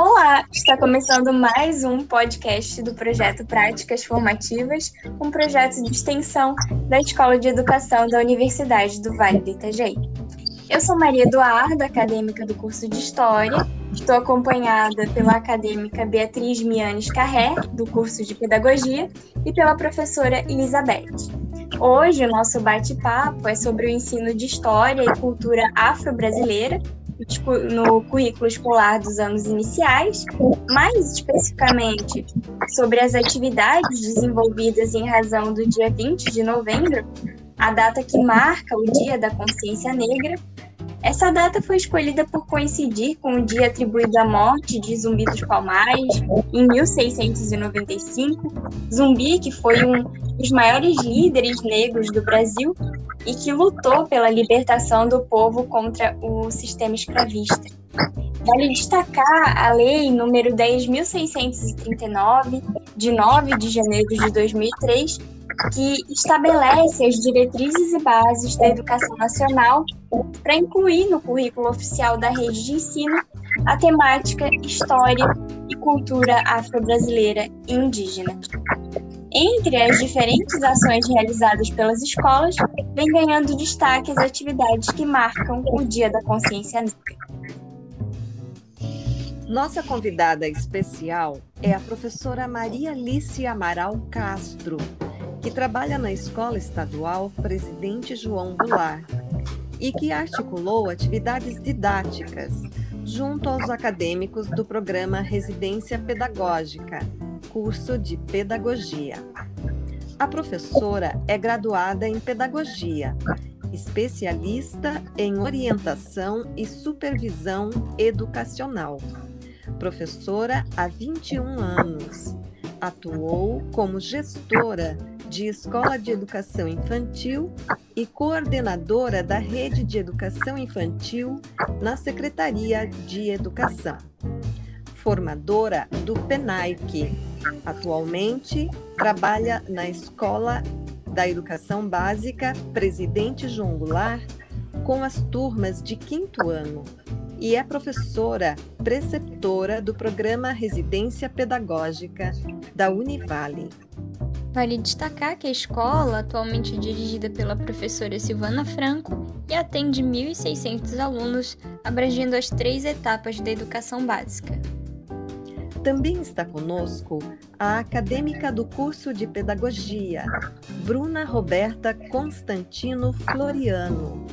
Olá, está começando mais um podcast do projeto Práticas Formativas, um projeto de extensão da Escola de Educação da Universidade do Vale do Itajaí. Eu sou Maria Eduarda, acadêmica do curso de História, estou acompanhada pela acadêmica Beatriz Mianes Carré, do curso de Pedagogia, e pela professora Elizabeth. Hoje o nosso bate-papo é sobre o ensino de História e Cultura Afro-Brasileira no currículo escolar dos anos iniciais, mais especificamente sobre as atividades desenvolvidas em razão do dia 20 de novembro, a data que marca o Dia da Consciência Negra. Essa data foi escolhida por coincidir com o dia atribuído à morte de Zumbi dos Palmares, em 1695. Zumbi, que foi um dos maiores líderes negros do Brasil e que lutou pela libertação do povo contra o sistema escravista. Vale destacar a Lei número 10.639, de 9 de janeiro de 2003, que estabelece as diretrizes e bases da educação nacional para incluir no currículo oficial da rede de ensino a temática História e Cultura Afro-Brasileira e Indígena. Entre as diferentes ações realizadas pelas escolas, vem ganhando destaque as atividades que marcam o Dia da Consciência Negra. Nossa convidada especial é a professora Maria Alice Amaral Castro, que trabalha na Escola Estadual Presidente João Goulart e que articulou atividades didáticas junto aos acadêmicos do programa Residência Pedagógica, curso de Pedagogia. A professora é graduada em Pedagogia, especialista em orientação e supervisão educacional. Professora há 21 anos. Atuou como gestora de Escola de Educação Infantil e coordenadora da Rede de Educação Infantil na Secretaria de Educação. Formadora do PENAIC. Atualmente trabalha na Escola da Educação Básica Presidente João Goulart com as turmas de quinto ano e é professora preceptora do programa Residência Pedagógica da Univale. Vale destacar que a escola atualmente é dirigida pela professora Silvana Franco e atende 1.600 alunos, abrangendo as três etapas da educação básica. Também está conosco a acadêmica do curso de Pedagogia, Bruna Roberta Constantino Floriano.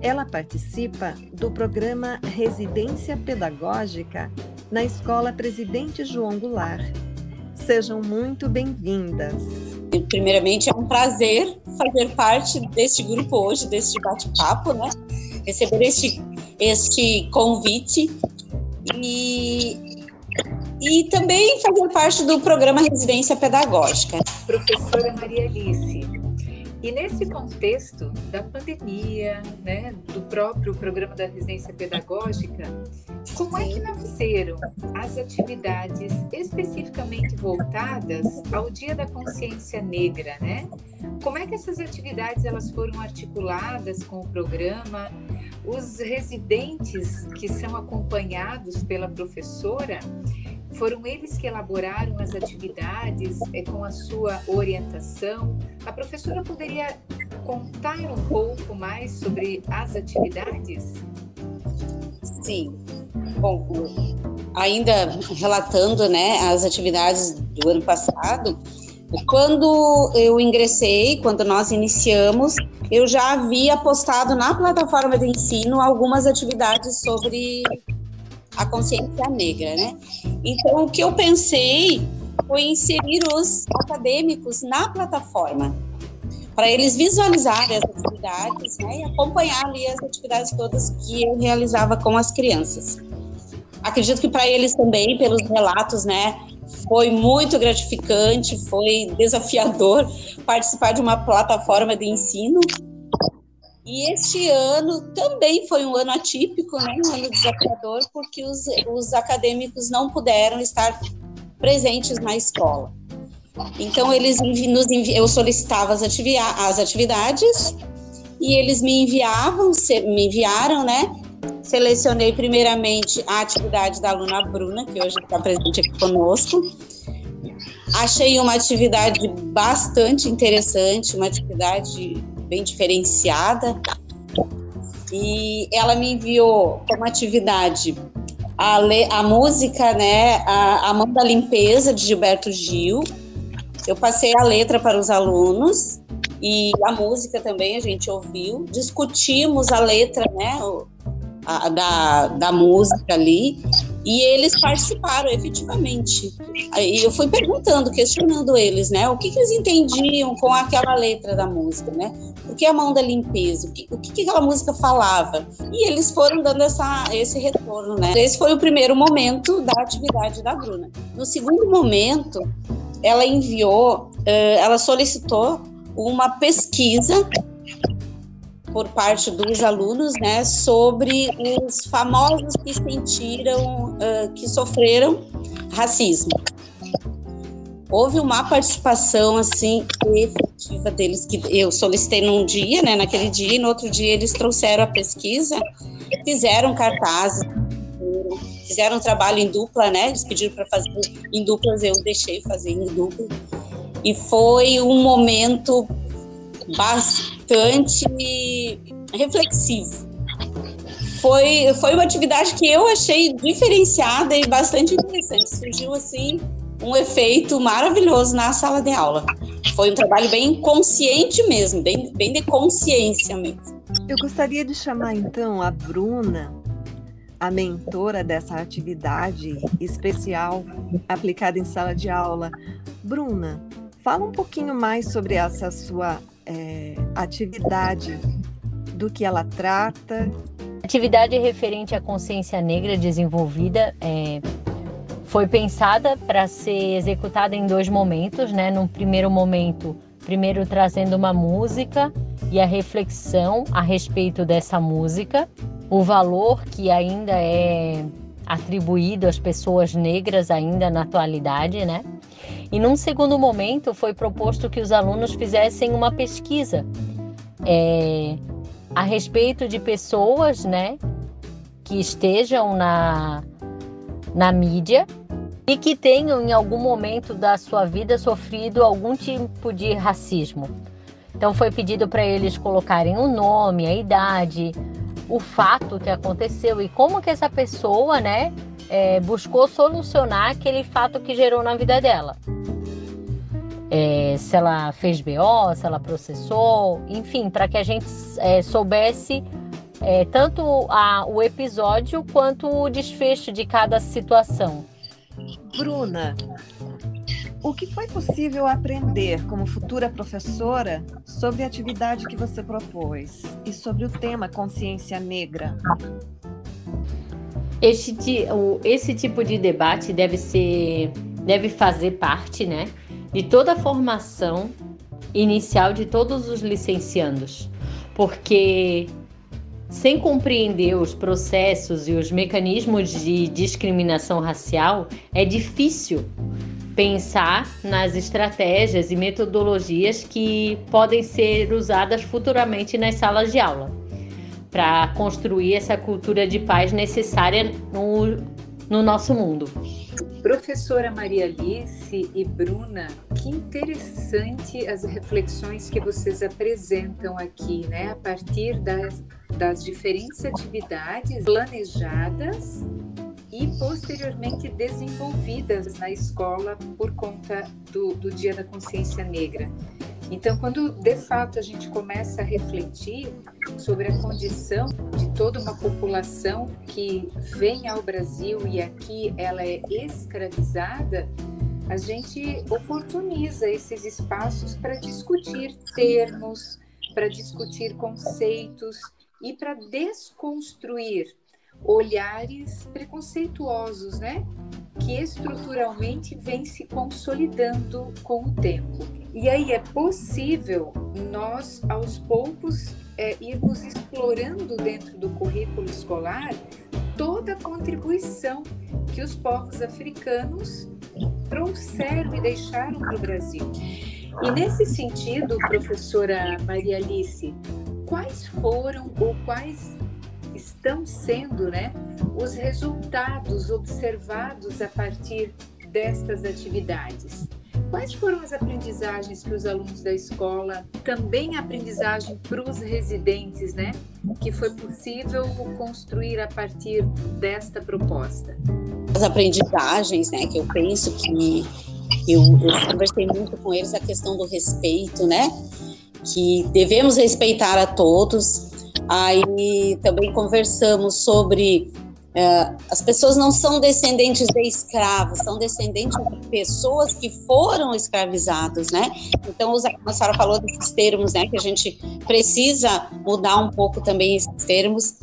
Ela participa do programa Residência Pedagógica na Escola Presidente João Goulart Sejam muito bem-vindas. Primeiramente, é um prazer fazer parte deste grupo hoje, deste bate-papo, né? Receber este, este convite e, e também fazer parte do programa Residência Pedagógica. Professora Maria Alice, e nesse contexto da pandemia, né, do próprio programa da residência pedagógica, como é que nasceram as atividades especificamente voltadas ao Dia da Consciência Negra, né? Como é que essas atividades elas foram articuladas com o programa? Os residentes que são acompanhados pela professora, foram eles que elaboraram as atividades é, com a sua orientação. A professora poderia contar um pouco mais sobre as atividades? Sim. Bom, ainda relatando né, as atividades do ano passado, quando eu ingressei, quando nós iniciamos, eu já havia postado na plataforma de ensino algumas atividades sobre a consciência negra, né? Então, o que eu pensei foi inserir os acadêmicos na plataforma, para eles visualizarem as atividades né, e acompanhar ali as atividades todas que eu realizava com as crianças. Acredito que para eles também, pelos relatos, né, foi muito gratificante, foi desafiador participar de uma plataforma de ensino e este ano também foi um ano atípico, né? um ano desafiador, porque os, os acadêmicos não puderam estar presentes na escola. Então, eles nos eu solicitava as, ativi as atividades e eles me enviavam, me enviaram, né, selecionei primeiramente a atividade da aluna Bruna, que hoje está presente aqui conosco. Achei uma atividade bastante interessante, uma atividade bem diferenciada. E ela me enviou como atividade a, a música, né, a, a Mão da Limpeza, de Gilberto Gil. Eu passei a letra para os alunos e a música também a gente ouviu. Discutimos a letra, né, a, da, da música ali, e eles participaram efetivamente. Aí eu fui perguntando, questionando eles, né, o que, que eles entendiam com aquela letra da música, né? O que é a mão da limpeza? O que, o que, que aquela música falava? E eles foram dando essa, esse retorno, né? Esse foi o primeiro momento da atividade da Bruna. No segundo momento, ela enviou, ela solicitou uma pesquisa por parte dos alunos, né, sobre os famosos que sentiram, uh, que sofreram racismo. Houve uma participação assim efetiva deles que eu solicitei num dia, né, naquele dia, e no outro dia eles trouxeram a pesquisa, fizeram cartazes, fizeram um trabalho em dupla, né? Eles pediram para fazer em duplas, eu deixei fazer em dupla. E foi um momento bastante reflexivo. Foi, foi uma atividade que eu achei diferenciada e bastante interessante. Surgiu assim um efeito maravilhoso na sala de aula. Foi um trabalho bem consciente mesmo, bem, bem de consciência mesmo. Eu gostaria de chamar então a Bruna, a mentora dessa atividade especial aplicada em sala de aula. Bruna, fala um pouquinho mais sobre essa sua é, atividade, do que ela trata. Atividade referente à consciência negra desenvolvida é, foi pensada para ser executada em dois momentos, né? No primeiro momento, primeiro trazendo uma música e a reflexão a respeito dessa música, o valor que ainda é atribuído às pessoas negras ainda na atualidade, né? E num segundo momento foi proposto que os alunos fizessem uma pesquisa é, a respeito de pessoas, né, que estejam na, na mídia e que tenham em algum momento da sua vida sofrido algum tipo de racismo. Então foi pedido para eles colocarem o nome, a idade, o fato que aconteceu e como que essa pessoa, né, é, buscou solucionar aquele fato que gerou na vida dela é, se ela fez BO, se ela processou, enfim, para que a gente é, soubesse é, tanto a, o episódio quanto o desfecho de cada situação. Bruna, o que foi possível aprender como futura professora sobre a atividade que você propôs e sobre o tema consciência negra? Este, esse tipo de debate deve ser, deve fazer parte, né, de toda a formação inicial de todos os licenciandos, porque sem compreender os processos e os mecanismos de discriminação racial, é difícil pensar nas estratégias e metodologias que podem ser usadas futuramente nas salas de aula para construir essa cultura de paz necessária no, no nosso mundo. Professora Maria Alice e Bruna, que interessante as reflexões que vocês apresentam aqui, né? A partir das, das diferentes atividades planejadas e posteriormente desenvolvidas na escola por conta do, do Dia da Consciência Negra. Então, quando de fato a gente começa a refletir sobre a condição de toda uma população que vem ao Brasil e aqui ela é escravizada, a gente oportuniza esses espaços para discutir termos, para discutir conceitos e para desconstruir olhares preconceituosos, né? Que estruturalmente vem se consolidando com o tempo. E aí é possível nós, aos poucos, é, irmos explorando dentro do currículo escolar toda a contribuição que os povos africanos trouxeram e deixaram para o Brasil. E nesse sentido, professora Maria Alice, quais foram ou quais estão sendo né, os resultados observados a partir destas atividades? Quais foram as aprendizagens que os alunos da escola, também aprendizagem para os residentes, né, que foi possível construir a partir desta proposta? As aprendizagens, né, que eu penso que eu, eu conversei muito com eles a questão do respeito, né, que devemos respeitar a todos. Aí também conversamos sobre é, as pessoas não são descendentes de escravos, são descendentes de pessoas que foram escravizados, né? Então, a senhora falou desses termos, né? Que a gente precisa mudar um pouco também esses termos.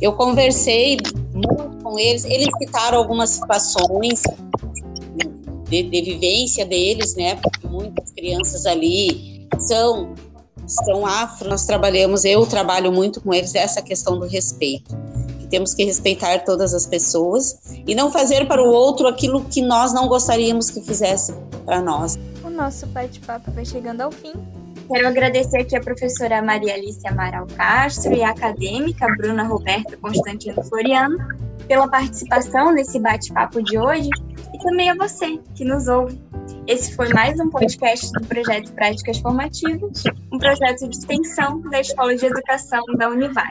Eu conversei muito com eles, eles citaram algumas situações de, de vivência deles, né? Porque muitas crianças ali são são afro, nós trabalhamos, eu trabalho muito com eles essa questão do respeito temos que respeitar todas as pessoas e não fazer para o outro aquilo que nós não gostaríamos que fizesse para nós. O nosso bate-papo vai chegando ao fim. Quero agradecer aqui a professora Maria Alice Amaral Castro e a acadêmica Bruna Roberta Constantino Floriano pela participação nesse bate-papo de hoje e também a você que nos ouve. Esse foi mais um podcast do projeto Práticas Formativas, um projeto de extensão da Escola de Educação da Univai.